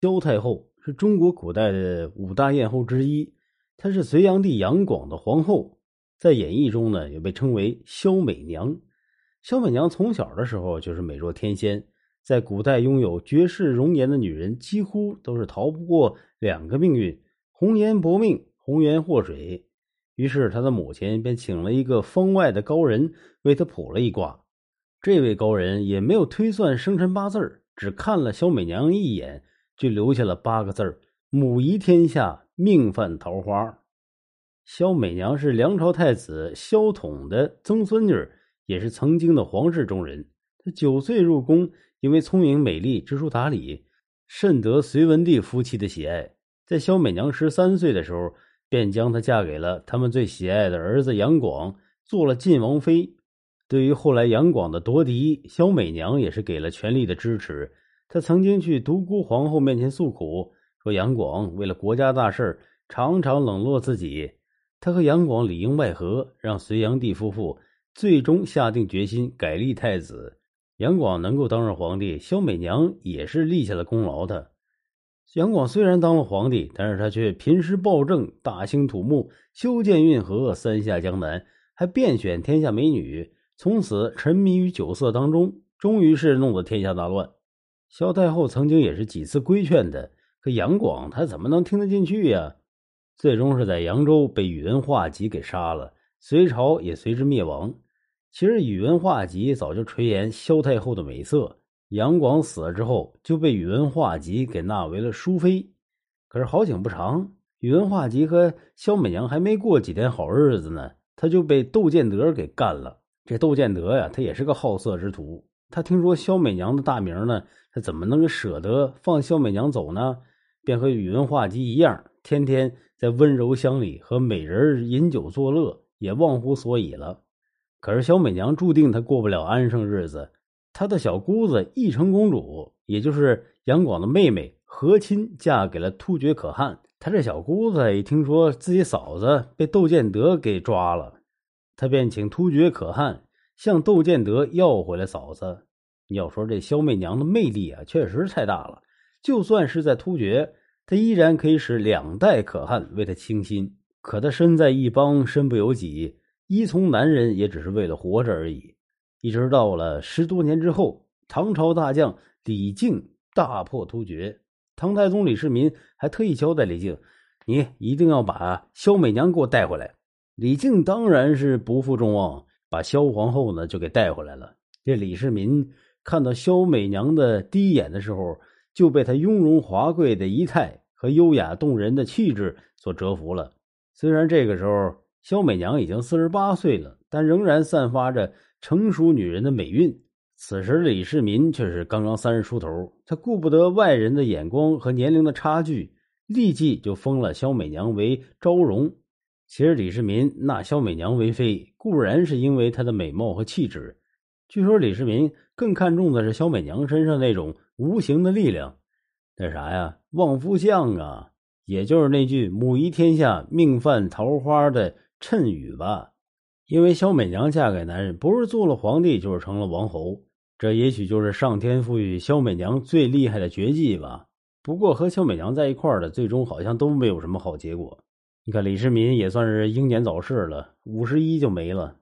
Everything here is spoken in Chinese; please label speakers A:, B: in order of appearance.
A: 萧太后是中国古代的五大艳后之一，她是隋炀帝杨广的皇后，在演义中呢也被称为萧美娘。萧美娘从小的时候就是美若天仙，在古代拥有绝世容颜的女人几乎都是逃不过两个命运：红颜薄命，红颜祸水。于是她的母亲便请了一个方外的高人为她卜了一卦。这位高人也没有推算生辰八字，只看了萧美娘一眼。就留下了八个字儿：“母仪天下，命犯桃花。”萧美娘是梁朝太子萧统的曾孙女，也是曾经的皇室中人。她九岁入宫，因为聪明美丽、知书达理，甚得隋文帝夫妻的喜爱。在萧美娘十三岁的时候，便将她嫁给了他们最喜爱的儿子杨广，做了晋王妃。对于后来杨广的夺嫡，萧美娘也是给了全力的支持。他曾经去独孤皇后面前诉苦，说杨广为了国家大事常常冷落自己。他和杨广里应外合，让隋炀帝夫妇最终下定决心改立太子。杨广能够当上皇帝，萧美娘也是立下了功劳的。杨广虽然当了皇帝，但是他却频施暴政，大兴土木，修建运河，三下江南，还遍选天下美女，从此沉迷于酒色当中，终于是弄得天下大乱。萧太后曾经也是几次规劝他，可杨广他怎么能听得进去呀？最终是在扬州被宇文化及给杀了，隋朝也随之灭亡。其实宇文化及早就垂涎萧太后的美色，杨广死了之后就被宇文化及给纳为了淑妃。可是好景不长，宇文化及和萧美娘还没过几天好日子呢，他就被窦建德给干了。这窦建德呀，他也是个好色之徒。他听说萧美娘的大名呢，他怎么能舍得放萧美娘走呢？便和宇文化及一样，天天在温柔乡里和美人饮酒作乐，也忘乎所以了。可是萧美娘注定她过不了安生日子。她的小姑子义成公主，也就是杨广的妹妹和亲，嫁给了突厥可汗。她这小姑子一听说自己嫂子被窦建德给抓了，她便请突厥可汗。向窦建德要回来嫂子。要说这萧媚娘的魅力啊，确实太大了。就算是在突厥，她依然可以使两代可汗为她倾心。可她身在异邦，身不由己，依从男人也只是为了活着而已。一直到了十多年之后，唐朝大将李靖大破突厥，唐太宗李世民还特意交代李靖：“你一定要把萧媚娘给我带回来。”李靖当然是不负众望。把萧皇后呢就给带回来了。这李世民看到萧美娘的第一眼的时候，就被她雍容华贵的仪态和优雅动人的气质所折服了。虽然这个时候萧美娘已经四十八岁了，但仍然散发着成熟女人的美韵。此时李世民却是刚刚三十出头，他顾不得外人的眼光和年龄的差距，立即就封了萧美娘为昭容。其实李世民纳萧美娘为妃，固然是因为她的美貌和气质。据说李世民更看重的是萧美娘身上那种无形的力量，那啥呀，望夫相啊，也就是那句“母仪天下，命犯桃花”的谶语吧。因为萧美娘嫁给男人，不是做了皇帝，就是成了王侯，这也许就是上天赋予萧美娘最厉害的绝技吧。不过和萧美娘在一块儿的，最终好像都没有什么好结果。你看，李世民也算是英年早逝了，五十一就没了。